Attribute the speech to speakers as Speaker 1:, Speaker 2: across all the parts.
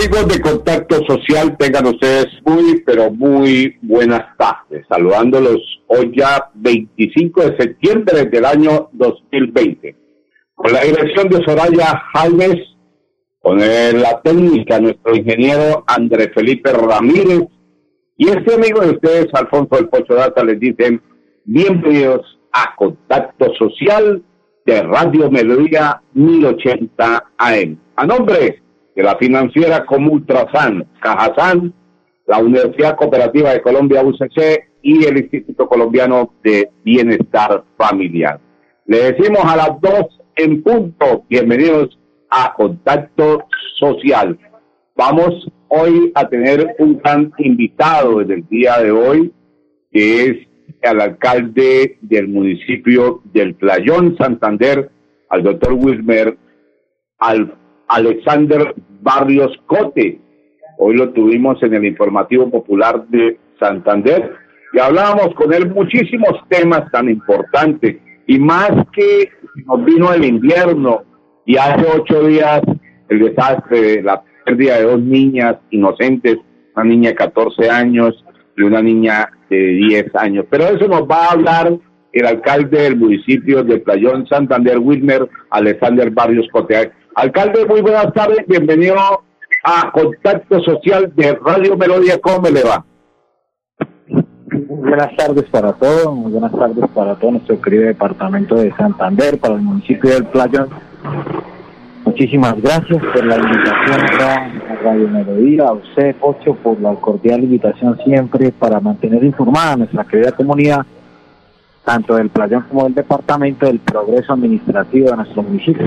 Speaker 1: Amigos de Contacto Social, tengan ustedes muy, pero muy buenas tardes. Saludándolos hoy ya 25 de septiembre del año 2020. Con la dirección de Soraya Jaimes, con la técnica, nuestro ingeniero André Felipe Ramírez, y este amigo de ustedes, Alfonso del Pocho Data, les dicen bienvenidos a Contacto Social de Radio Melodía 1080 AM. A nombre de la financiera como Ultrasan, Cajasan, la Universidad Cooperativa de Colombia UCC y el Instituto Colombiano de Bienestar Familiar. Le decimos a las dos en punto, bienvenidos a Contacto Social. Vamos hoy a tener un gran invitado en el día de hoy, que es el alcalde del municipio del Playón Santander, al doctor Wilmer al Alexander Barrios Cote. Hoy lo tuvimos en el informativo popular de Santander y hablábamos con él muchísimos temas tan importantes y más que nos vino el invierno y hace ocho días el desastre de la pérdida de dos niñas inocentes, una niña de 14 años y una niña de 10 años. Pero eso nos va a hablar el alcalde del municipio de Playón Santander, Wilmer Alexander Barrios Cote. Alcalde, muy buenas tardes, bienvenido a Contacto Social de Radio Melodía, ¿cómo me le va?
Speaker 2: Buenas tardes para todos, muy buenas tardes para todo nuestro querido departamento de Santander, para el municipio del Playón. Muchísimas gracias por la invitación a Radio Melodía, a usted, Pocho, por la cordial invitación siempre para mantener informada a nuestra querida comunidad, tanto del Playón como del departamento, del progreso administrativo de nuestro municipio.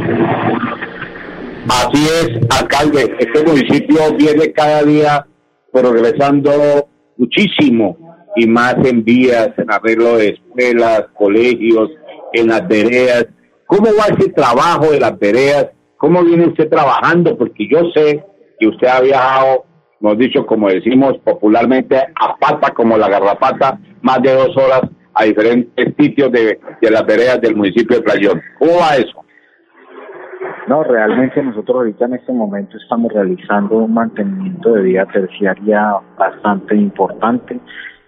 Speaker 1: Así es, alcalde. Este municipio viene cada día progresando muchísimo y más en vías, en arreglo de escuelas, colegios, en las veredas. ¿Cómo va ese trabajo de las veredas? ¿Cómo viene usted trabajando? Porque yo sé que usted ha viajado, hemos dicho, como decimos popularmente, a pata como la garrapata, más de dos horas a diferentes sitios de, de las veredas del municipio de Playón. ¿Cómo va eso?
Speaker 2: No, realmente nosotros ahorita en este momento estamos realizando un mantenimiento de vía terciaria bastante importante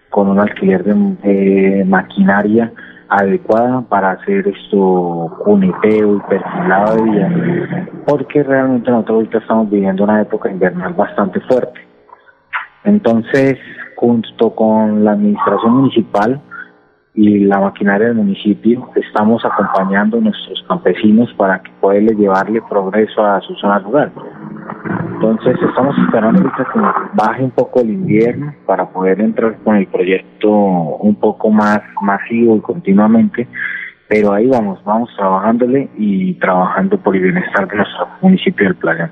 Speaker 2: con un alquiler de maquinaria adecuada para hacer esto cuniteo y perfilado de vía, porque realmente nosotros ahorita estamos viviendo una época invernal bastante fuerte. Entonces, junto con la administración municipal, y la maquinaria del municipio, estamos acompañando a nuestros campesinos para que puedan llevarle progreso a su zona rural. Entonces estamos esperando que baje un poco el invierno para poder entrar con el proyecto un poco más masivo y continuamente, pero ahí vamos, vamos trabajándole y trabajando por el bienestar de nuestro municipio del Playa.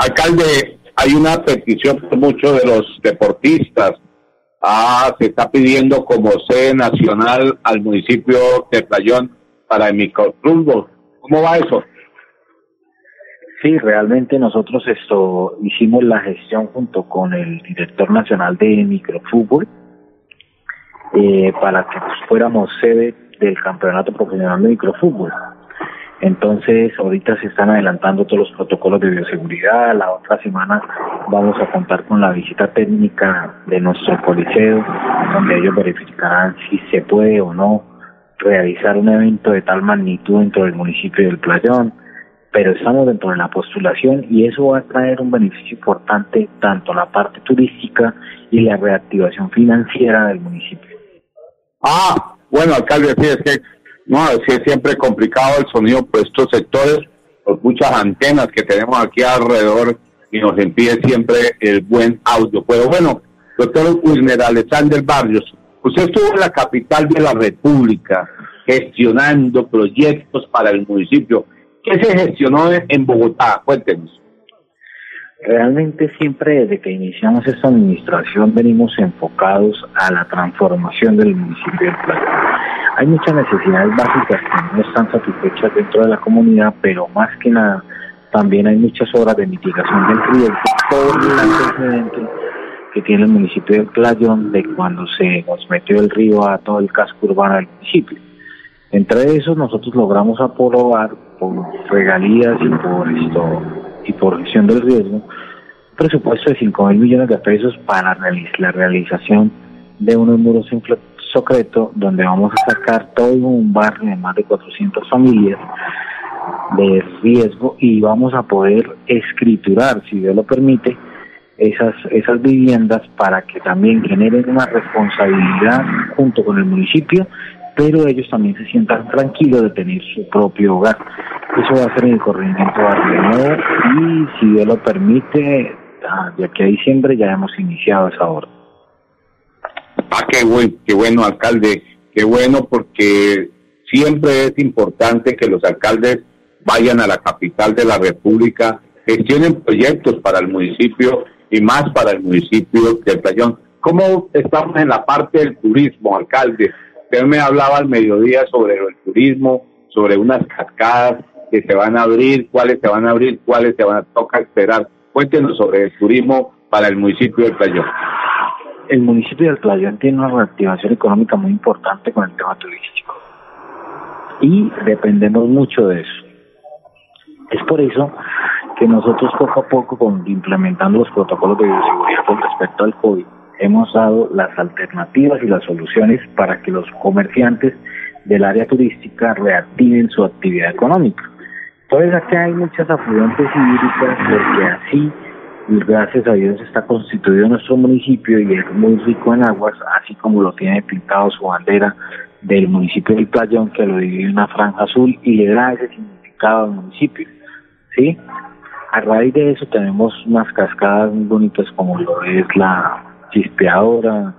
Speaker 1: Alcalde, hay una petición por muchos de los deportistas Ah, se está pidiendo como sede nacional al municipio de Playón para el microfútbol. ¿Cómo va eso?
Speaker 2: Sí, realmente nosotros esto hicimos la gestión junto con el director nacional de microfútbol eh, para que fuéramos sede del campeonato profesional de microfútbol. Entonces, ahorita se están adelantando todos los protocolos de bioseguridad. La otra semana vamos a contar con la visita técnica de nuestro coliseo, donde ellos verificarán si se puede o no realizar un evento de tal magnitud dentro del municipio del Playón. Pero estamos dentro de la postulación y eso va a traer un beneficio importante tanto la parte turística y la reactivación financiera del municipio.
Speaker 1: Ah, bueno, alcalde, sí, es que no, es siempre complicado el sonido por estos sectores, por muchas antenas que tenemos aquí alrededor y nos impide siempre el buen audio. Pero bueno, doctor Wilmer Alexander Barrios, usted estuvo en la capital de la República gestionando proyectos para el municipio. ¿Qué se gestionó en Bogotá? Cuéntenos.
Speaker 2: Realmente siempre desde que iniciamos esta administración venimos enfocados a la transformación del municipio de Plata hay muchas necesidades básicas que no están satisfechas dentro de la comunidad, pero más que nada también hay muchas obras de mitigación del riesgo por el antecedente que tiene el municipio del Playón de cuando se nos metió el río a todo el casco urbano del municipio. Entre esos nosotros logramos aprobar por regalías y por esto y por gestión del riesgo un presupuesto de 5 mil millones de pesos para la realización de unos muros secreto donde vamos a sacar todo un barrio de más de 400 familias de riesgo y vamos a poder escriturar, si Dios lo permite, esas, esas viviendas para que también generen una responsabilidad junto con el municipio, pero ellos también se sientan tranquilos de tener su propio hogar. Eso va a ser el corregimiento Barrio y si Dios lo permite, ah, de aquí a diciembre ya hemos iniciado esa obra.
Speaker 1: Ah, qué bueno, qué bueno, alcalde, qué bueno porque siempre es importante que los alcaldes vayan a la capital de la República, gestionen proyectos para el municipio y más para el municipio de Playón. ¿Cómo estamos en la parte del turismo, alcalde? Usted me hablaba al mediodía sobre el turismo, sobre unas cascadas que se van a abrir, cuáles se van a abrir, cuáles se van a tocar esperar. Cuéntenos sobre el turismo para el municipio de Playón.
Speaker 2: El municipio de Playón tiene una reactivación económica muy importante con el tema turístico y dependemos mucho de eso. Es por eso que nosotros poco a poco, con, implementando los protocolos de bioseguridad con respecto al COVID, hemos dado las alternativas y las soluciones para que los comerciantes del área turística reactiven su actividad económica. Entonces aquí hay muchas afluentes hídricas porque así, gracias a Dios, está constituido nuestro municipio y es muy rico en aguas, así como lo tiene pintado su bandera del municipio del Playón, que lo divide una franja azul y le da ese significado al municipio. ¿sí? A raíz de eso tenemos unas cascadas muy bonitas como lo es la chispeadora,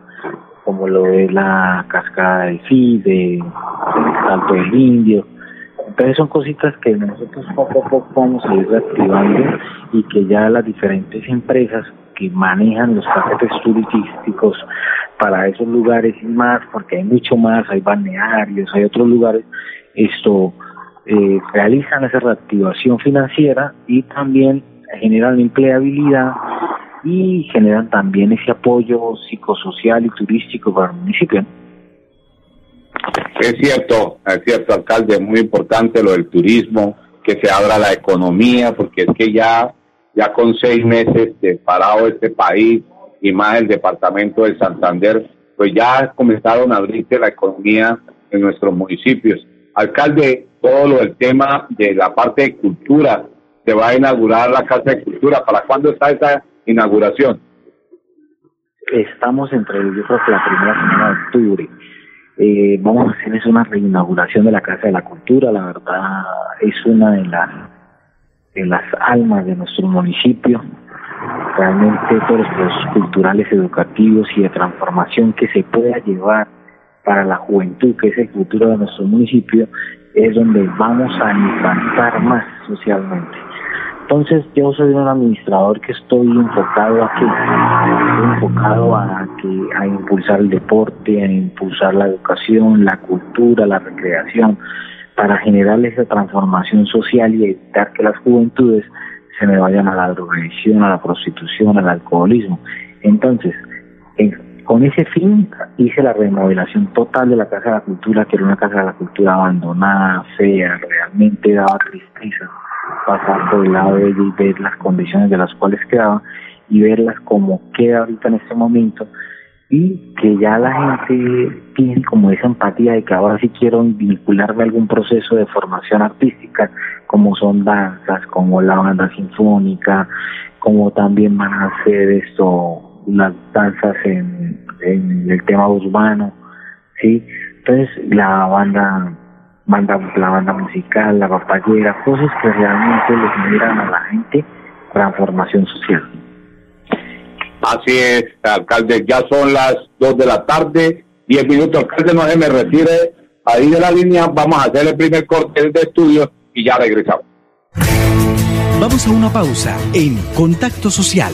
Speaker 2: como lo es la cascada del FIDE, el salto del indio. Entonces son cositas que nosotros poco a poco vamos a ir reactivando y que ya las diferentes empresas que manejan los paquetes turísticos para esos lugares y más, porque hay mucho más, hay balnearios, hay otros lugares, esto eh, realizan esa reactivación financiera y también generan empleabilidad y generan también ese apoyo psicosocial y turístico para el municipio.
Speaker 1: Es cierto, es cierto, alcalde, muy importante lo del turismo, que se abra la economía, porque es que ya, ya con seis meses de parado este país y más el departamento de Santander, pues ya comenzaron a abrirse la economía en nuestros municipios. Alcalde, todo lo del tema de la parte de cultura. Se va a inaugurar la Casa de Cultura. ¿Para cuándo está esa inauguración?
Speaker 2: Estamos entre, yo creo que la primera semana de octubre. Eh, vamos a hacer una reinauguración de la Casa de la Cultura. La verdad es una de las, de las almas de nuestro municipio. Realmente todos los culturales, educativos y de transformación que se pueda llevar para la juventud, que es el futuro de nuestro municipio, es donde vamos a impactar más socialmente. Entonces yo soy un administrador que estoy enfocado a que, enfocado a que a impulsar el deporte, a impulsar la educación, la cultura, la recreación, para generar esa transformación social y evitar que las juventudes se me vayan a la drogadicción, a la prostitución, al alcoholismo. Entonces, con ese fin hice la remodelación total de la Casa de la Cultura, que era una Casa de la Cultura abandonada, fea, realmente daba tristeza pasar por el lado de ella y ver las condiciones de las cuales quedaba y verlas como queda ahorita en este momento y que ya la gente tiene como esa empatía de que ahora sí quiero vincularme a algún proceso de formación artística como son danzas, como la banda sinfónica, como también van a hacer esto las danzas en, el tema urbano, ¿sí? Entonces la banda, banda, la banda musical, la papayera, cosas que realmente le generan a la gente transformación social.
Speaker 1: Así es, alcalde, ya son las dos de la tarde, diez minutos, alcalde, no se me retire ahí de la línea, vamos a hacer el primer corte de estudio y ya regresamos.
Speaker 3: Vamos a una pausa en Contacto Social.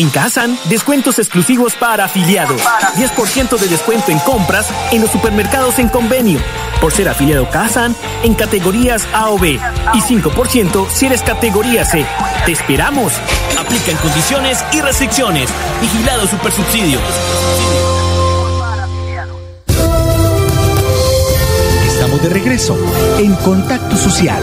Speaker 4: En Kazan, descuentos exclusivos para afiliados. 10% de descuento en compras en los supermercados en convenio. Por ser afiliado Kazan en categorías A o B. Y 5% si eres categoría C. ¡Te esperamos! Aplican condiciones y restricciones. Vigilado Supersubsidio.
Speaker 3: Estamos de regreso en Contacto Social.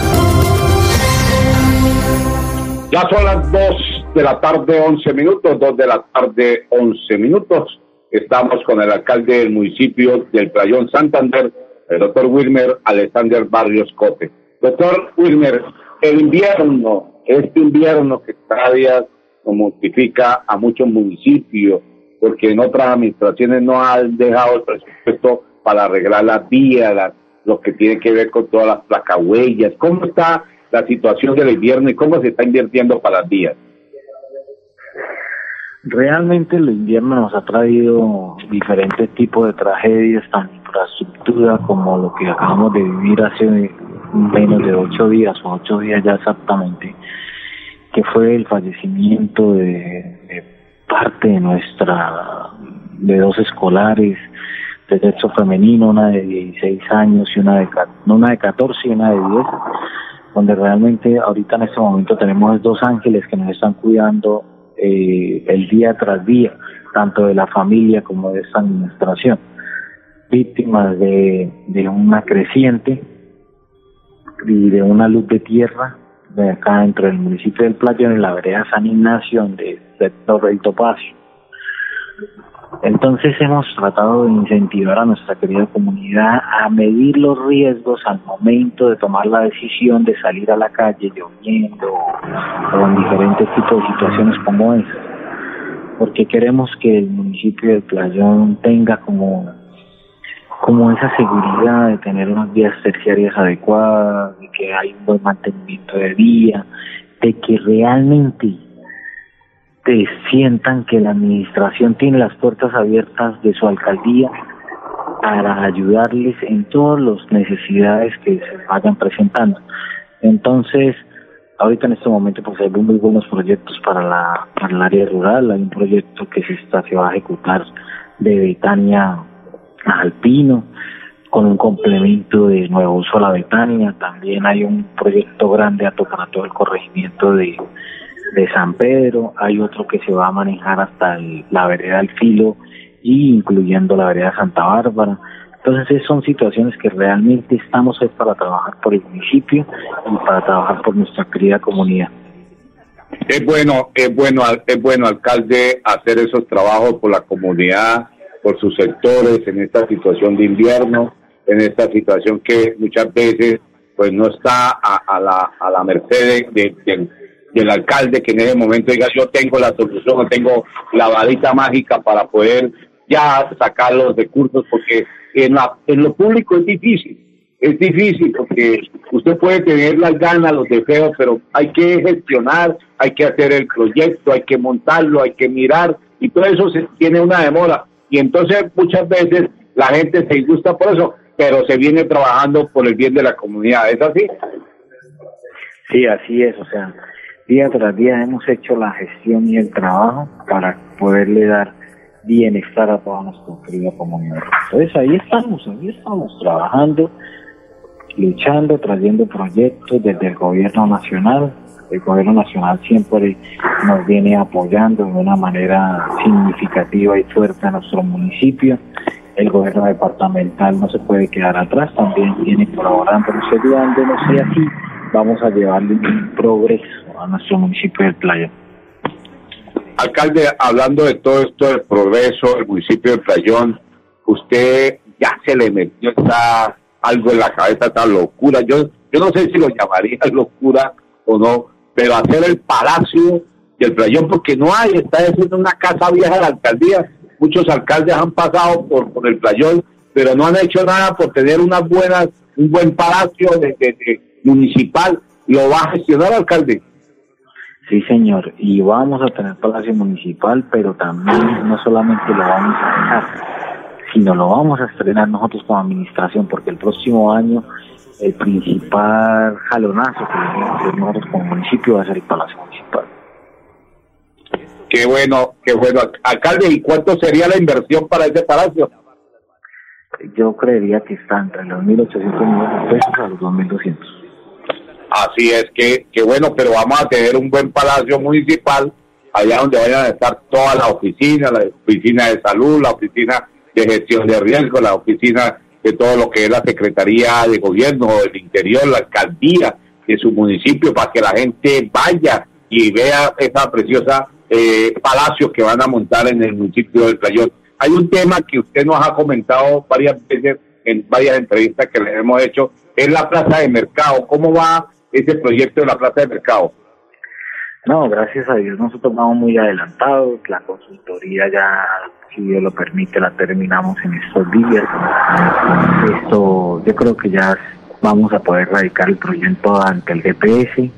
Speaker 1: Ya son las 2 de la tarde, 11 minutos, 2 de la tarde, 11 minutos. Estamos con el alcalde del municipio del Playón Santander, el doctor Wilmer Alexander Barrios Cote. Doctor Wilmer, el invierno, este invierno que cada día mortifica a muchos municipios, porque en otras administraciones no han dejado el presupuesto para arreglar las vías, lo que tiene que ver con todas las placahuellas. ¿Cómo está la situación del invierno y cómo se está invirtiendo para las vías?
Speaker 2: Realmente el invierno nos ha traído diferentes tipos de tragedias, tanto infraestructura como lo que acabamos de vivir hace menos de ocho días o ocho días ya exactamente, que fue el fallecimiento de, parte de nuestra, de dos escolares de sexo femenino, una de 16 años y una de, una de 14 y una de 10, donde realmente ahorita en este momento tenemos dos ángeles que nos están cuidando eh, el día tras día, tanto de la familia como de esta administración, víctimas de, de una creciente y de una luz de tierra de acá dentro del municipio del Playa, en la vereda San Ignacio, del sector del Topacio. Entonces hemos tratado de incentivar a nuestra querida comunidad a medir los riesgos al momento de tomar la decisión de salir a la calle lloviendo o en diferentes tipos de situaciones como esa. Porque queremos que el municipio de Playón tenga como, como esa seguridad de tener unas vías terciarias adecuadas, de que hay un buen mantenimiento de vía, de que realmente sientan que la administración tiene las puertas abiertas de su alcaldía para ayudarles en todas las necesidades que se vayan presentando. Entonces, ahorita en este momento pues hay muy buenos proyectos para la para el área rural, hay un proyecto que se está se va a ejecutar de Betania a Alpino con un complemento de nuevo uso a la Betania, también hay un proyecto grande para todo el corregimiento de de San Pedro, hay otro que se va a manejar hasta la vereda del Filo y incluyendo la vereda Santa Bárbara. Entonces son situaciones que realmente estamos ahí para trabajar por el municipio y para trabajar por nuestra querida comunidad.
Speaker 1: Es bueno, es bueno, es bueno alcalde hacer esos trabajos por la comunidad, por sus sectores en esta situación de invierno, en esta situación que muchas veces pues no está a, la, a la merced de, del alcalde que en ese momento diga yo tengo la solución, o tengo la varita mágica para poder ya sacar los recursos, porque en, la, en lo público es difícil, es difícil porque usted puede tener las ganas, los deseos, pero hay que gestionar, hay que hacer el proyecto, hay que montarlo, hay que mirar, y todo eso se, tiene una demora. Y entonces muchas veces la gente se disgusta por eso, pero se viene trabajando por el bien de la comunidad, ¿es así?
Speaker 2: Sí, así es, o sea, día tras día hemos hecho la gestión y el trabajo para poderle dar bienestar a toda nuestra querida comunidad. Entonces ahí estamos, ahí estamos trabajando, luchando, trayendo proyectos desde el gobierno nacional. El gobierno nacional siempre nos viene apoyando de una manera significativa y fuerte a nuestro municipio. El gobierno departamental no se puede quedar atrás, también viene colaborando, ayudándonos y así vamos a llevarle un progreso a nuestro municipio del Playón.
Speaker 1: Alcalde, hablando de todo esto del progreso del municipio de Playón, usted ya se le metió esta, algo en la cabeza, esta locura. Yo, yo no sé si lo llamaría locura o no, pero hacer el palacio del Playón, porque no hay, está haciendo una casa vieja de la alcaldía. Muchos alcaldes han pasado por, por el Playón, pero no han hecho nada por tener unas buenas, un buen palacio de, municipal. ¿Lo va a gestionar, alcalde?
Speaker 2: Sí, señor, y vamos a tener palacio municipal, pero también no solamente lo vamos a dejar, sino lo vamos a estrenar nosotros como administración, porque el próximo año el principal jalonazo que vamos a hacer nosotros como municipio va a ser el palacio municipal.
Speaker 1: Qué bueno, qué bueno. Alcalde, ¿y cuánto sería la inversión para ese palacio?
Speaker 2: Yo creería que está entre los 1.800 millones de pesos a los 2.200.
Speaker 1: Así es que, que bueno, pero vamos a tener un buen palacio municipal allá donde vayan a estar todas las oficinas, la oficina de salud, la oficina de gestión de riesgo, la oficina de todo lo que es la Secretaría de Gobierno del Interior, la alcaldía de su municipio, para que la gente vaya y vea esa preciosa eh, palacio que van a montar en el municipio del Playón. Hay un tema que usted nos ha comentado varias veces en varias entrevistas que le hemos hecho, es la plaza de mercado. ¿Cómo va ese proyecto de la Plaza de Mercado?
Speaker 2: No, gracias a Dios nosotros vamos muy adelantados, la consultoría ya, si Dios lo permite, la terminamos en estos días. Esto, yo creo que ya vamos a poder radicar el proyecto ante el GPS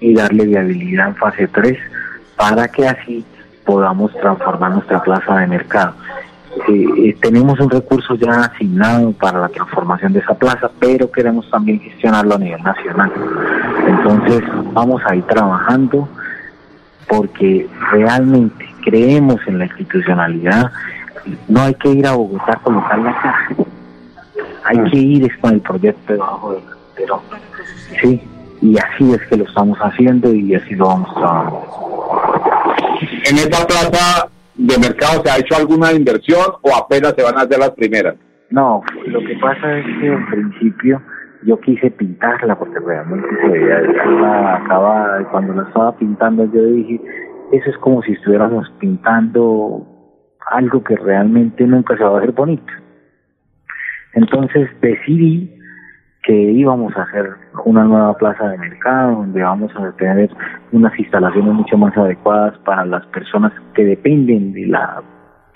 Speaker 2: y darle viabilidad en fase 3 para que así podamos transformar nuestra plaza de mercado. Eh, eh, tenemos un recurso ya asignado para la transformación de esa plaza, pero queremos también gestionarlo a nivel nacional. Entonces vamos a ir trabajando porque realmente creemos en la institucionalidad. No hay que ir a Bogotá a colocar la hay que ir con el proyecto debajo del pero Sí, y así es que lo estamos haciendo y así lo vamos trabajando.
Speaker 1: En esta plaza de mercado se ha hecho alguna inversión o apenas se van a hacer las primeras?
Speaker 2: No, lo que pasa es que en principio yo quise pintarla porque realmente se veía acabada y cuando la estaba pintando yo dije, eso es como si estuviéramos pintando algo que realmente nunca se va a ver bonito. Entonces decidí que íbamos a hacer una nueva plaza de mercado donde vamos a tener unas instalaciones mucho más adecuadas para las personas que dependen de la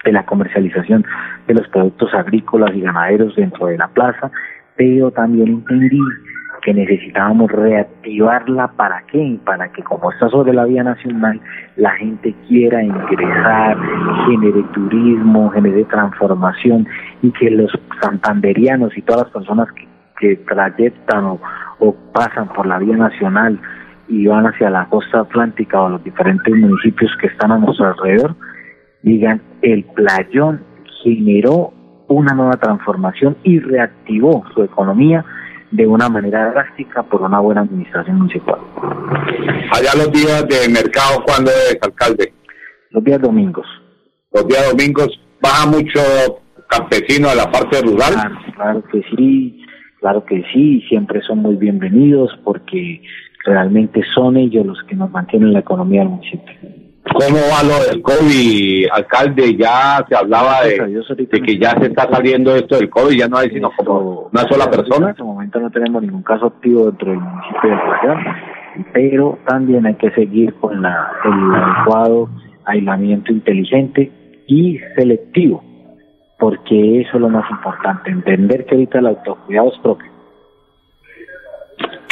Speaker 2: de la comercialización de los productos agrícolas y ganaderos dentro de la plaza, pero también entendí que necesitábamos reactivarla para qué, para que como está sobre la vía nacional, la gente quiera ingresar, genere turismo, genere transformación y que los santanderianos y todas las personas que que trayectan o, pasan por la vía nacional y van hacia la costa atlántica o los diferentes municipios que están a nuestro alrededor, digan, el playón generó una nueva transformación y reactivó su economía de una manera drástica por una buena administración municipal.
Speaker 1: Allá los días de mercado, ¿cuándo es, alcalde?
Speaker 2: Los días domingos.
Speaker 1: Los días domingos baja mucho campesino de la parte rural.
Speaker 2: Claro, claro que sí. Claro que sí, siempre son muy bienvenidos porque realmente son ellos los que nos mantienen la economía del municipio.
Speaker 1: ¿Cómo va lo del COVID, alcalde? Ya se hablaba de, que ya se está saliendo esto del COVID, ya no hay sino como una sola persona.
Speaker 2: En este momento no tenemos ningún caso activo dentro del municipio de Playa, pero también hay que seguir con la, el adecuado aislamiento inteligente y selectivo porque eso es lo más importante, entender que ahorita el autocuidado es propio.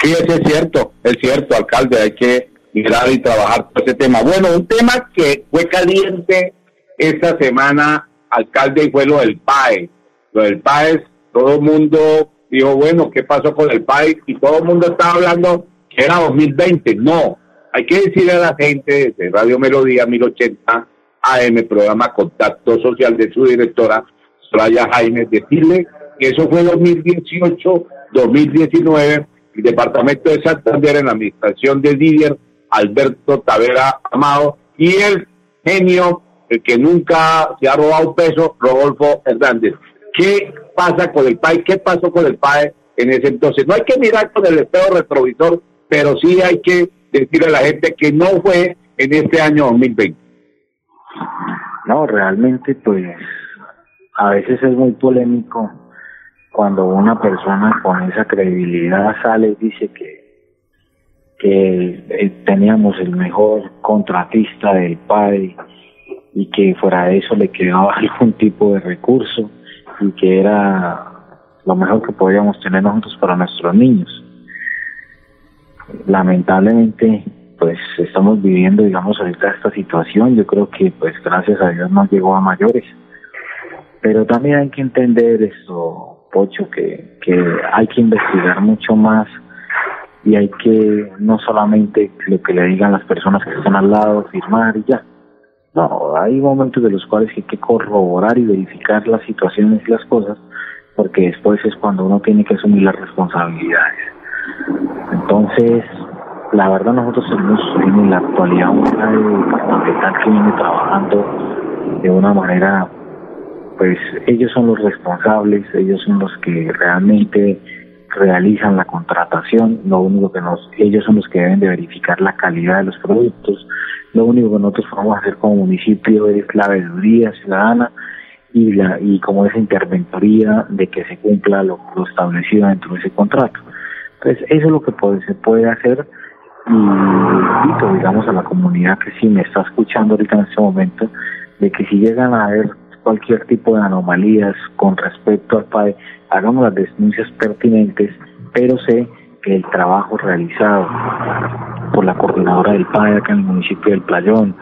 Speaker 1: Sí, eso es cierto, es cierto, alcalde, hay que mirar y trabajar por ese tema. Bueno, un tema que fue caliente esta semana, alcalde, fue lo del PAE. Lo del PAE, todo el mundo dijo, bueno, ¿qué pasó con el PAE? Y todo el mundo estaba hablando que era 2020. No, hay que decirle a la gente de Radio Melodía 1080 AM, programa Contacto Social de su directora, Soraya Jaime, decirle que eso fue 2018, 2019, el departamento de Santander en la administración de Didier Alberto Tavera Amado y el genio, el que nunca se ha robado peso, Rodolfo Hernández. ¿Qué pasa con el PAE? ¿Qué pasó con el PAE en ese entonces? No hay que mirar con el espejo retrovisor pero sí hay que decirle a la gente que no fue en este año 2020.
Speaker 2: No, realmente pues a veces es muy polémico cuando una persona con esa credibilidad sale y dice que que eh, teníamos el mejor contratista del padre y que fuera de eso le quedaba algún tipo de recurso y que era lo mejor que podíamos tener nosotros para nuestros niños. Lamentablemente, pues estamos viviendo, digamos, ahorita esta situación. Yo creo que, pues, gracias a Dios no llegó a mayores. Pero también hay que entender esto, Pocho, que, que hay que investigar mucho más y hay que no solamente lo que le digan las personas que están al lado, firmar y ya. No, hay momentos de los cuales hay que corroborar y verificar las situaciones y las cosas, porque después es cuando uno tiene que asumir las responsabilidades. Entonces, la verdad nosotros tenemos en la actualidad una de que viene trabajando de una manera, pues ellos son los responsables, ellos son los que realmente realizan la contratación, lo único que nos, ellos son los que deben de verificar la calidad de los productos, lo único que nosotros podemos hacer como municipio es la veeduría ciudadana y la y como esa interventoría de que se cumpla lo, establecido dentro de ese contrato. Entonces, eso es lo que se puede hacer y invito, digamos, a la comunidad que sí me está escuchando ahorita en este momento, de que si llegan a haber cualquier tipo de anomalías con respecto al PAE, hagamos las denuncias pertinentes, pero sé que el trabajo realizado por la coordinadora del PAE acá en el municipio del Playón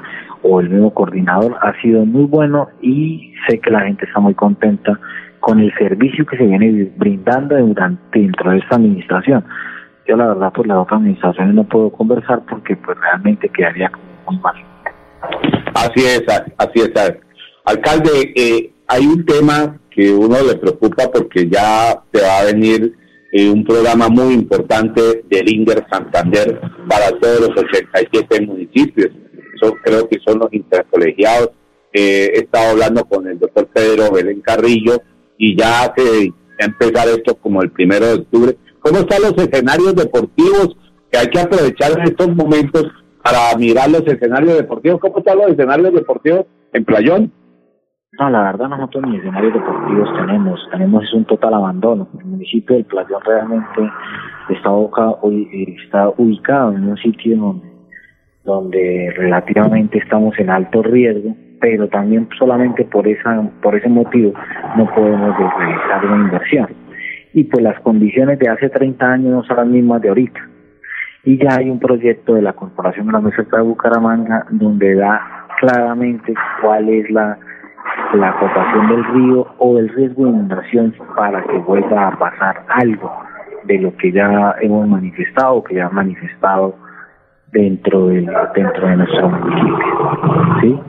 Speaker 2: o el mismo coordinador ha sido muy bueno y sé que la gente está muy contenta con el servicio que se viene brindando durante dentro de esta administración. Yo la verdad por las otras administraciones no puedo conversar porque pues realmente quedaría muy mal.
Speaker 1: Así es, así es. Alcalde, eh, hay un tema que uno le preocupa porque ya te va a venir eh, un programa muy importante del Inger Santander para todos los 87 municipios. Eso creo que son los intercolegiados. Eh, he estado hablando con el doctor Pedro Belén Carrillo y ya a empezar esto como el primero de octubre. ¿Cómo están los escenarios deportivos que hay que aprovechar en estos momentos para mirar los escenarios deportivos? ¿Cómo están los escenarios deportivos en Playón?
Speaker 2: No, la verdad nosotros ni escenarios deportivos tenemos, tenemos un total abandono. El municipio del Playón realmente está, está ubicado en un sitio donde, donde relativamente estamos en alto riesgo, pero también solamente por esa por ese motivo no podemos realizar una inversión. Y pues las condiciones de hace 30 años no son las mismas de ahorita. Y ya hay un proyecto de la Corporación de la Mesa de Bucaramanga donde da claramente cuál es la la acotación del río o del riesgo de inundación para que vuelva a pasar algo de lo que ya hemos manifestado, que ya han manifestado dentro de, dentro de nuestro municipio. ¿sí?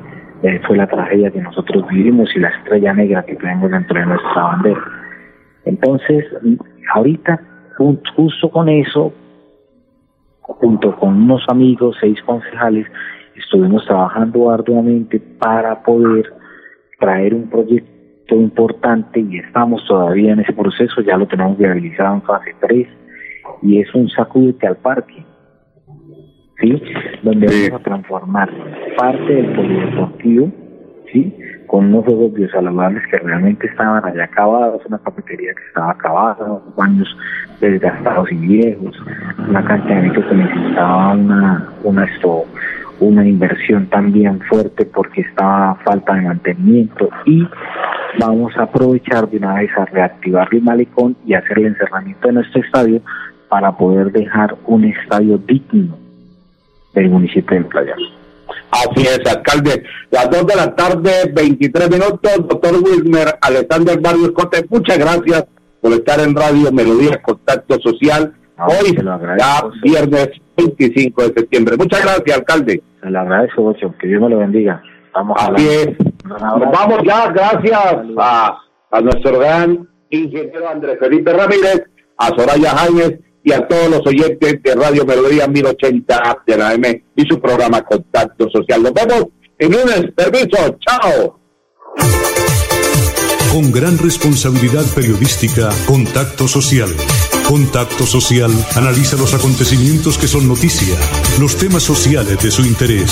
Speaker 2: Eh, fue la tragedia que nosotros vivimos y la estrella negra que tenemos dentro de nuestra bandera. Entonces, ahorita, justo con eso, junto con unos amigos, seis concejales, estuvimos trabajando arduamente para poder traer un proyecto importante y estamos todavía en ese proceso, ya lo tenemos viabilizado en fase 3 y es un sacudete al parque, ¿sí? Donde vamos a transformar parte del polideportivo, ¿sí? Con unos juegos biosaludables que realmente estaban allá acabados, una cafetería que estaba acabada, unos baños desgastados y viejos, una cancha de que necesitaba una, una esto, una inversión también fuerte porque estaba falta de mantenimiento y vamos a aprovechar de una vez a reactivar el malecón y hacer el encerramiento de nuestro estadio para poder dejar un estadio digno del municipio de Playa.
Speaker 1: Así es, alcalde. Las dos de la tarde, 23 minutos, doctor Wilmer Alexander Barrio Cote, muchas gracias por estar en Radio Melodía Contacto Social. Hoy, ya viernes 25 de septiembre. Muchas gracias, alcalde.
Speaker 2: Se le agradezco mucho. Que Dios me lo bendiga.
Speaker 1: Vamos Así es. Nos vamos ya, gracias a, a nuestro gran ingeniero Andrés Felipe Ramírez, a Soraya Jaime y a todos los oyentes de Radio Melodía 1080 de la M y su programa Contacto Social. Nos vemos en lunes. Permiso. Chao.
Speaker 5: Con gran responsabilidad periodística, Contacto Social Contacto Social analiza los acontecimientos que son noticia, los temas sociales de su interés.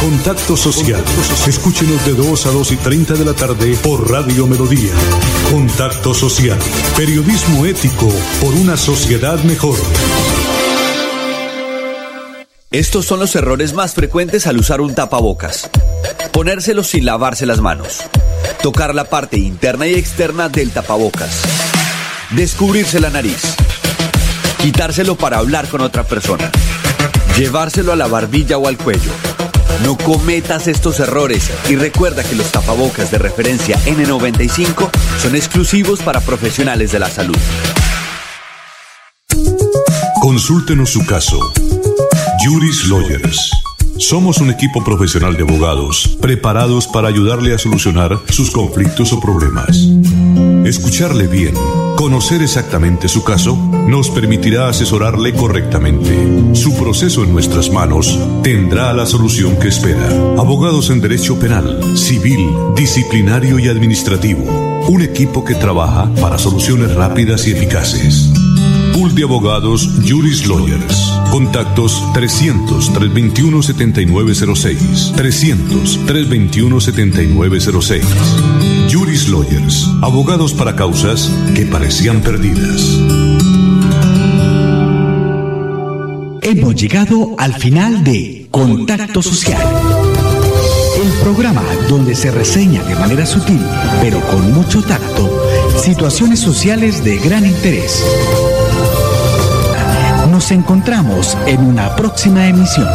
Speaker 5: Contacto Social. Escúchenos de 2 a 2 y 30 de la tarde por Radio Melodía. Contacto Social. Periodismo ético por una sociedad mejor.
Speaker 6: Estos son los errores más frecuentes al usar un tapabocas. Ponérselo sin lavarse las manos. Tocar la parte interna y externa del tapabocas. Descubrirse la nariz. Quitárselo para hablar con otra persona. Llevárselo a la barbilla o al cuello. No cometas estos errores y recuerda que los tapabocas de referencia N95 son exclusivos para profesionales de la salud.
Speaker 5: Consúltenos su caso. Juris Lawyers. Somos un equipo profesional de abogados preparados para ayudarle a solucionar sus conflictos o problemas. Escucharle bien, conocer exactamente su caso, nos permitirá asesorarle correctamente. Su proceso en nuestras manos tendrá la solución que espera. Abogados en Derecho Penal, Civil, Disciplinario y Administrativo. Un equipo que trabaja para soluciones rápidas y eficaces. Pool de abogados Juris Lawyers. Contactos 300-321-7906. 300-321-7906. Juris Lawyers. Abogados para causas que parecían perdidas.
Speaker 3: Hemos llegado al final de Contacto Social. El programa donde se reseña de manera sutil, pero con mucho tacto, situaciones sociales de gran interés. Nos encontramos en una próxima emisión.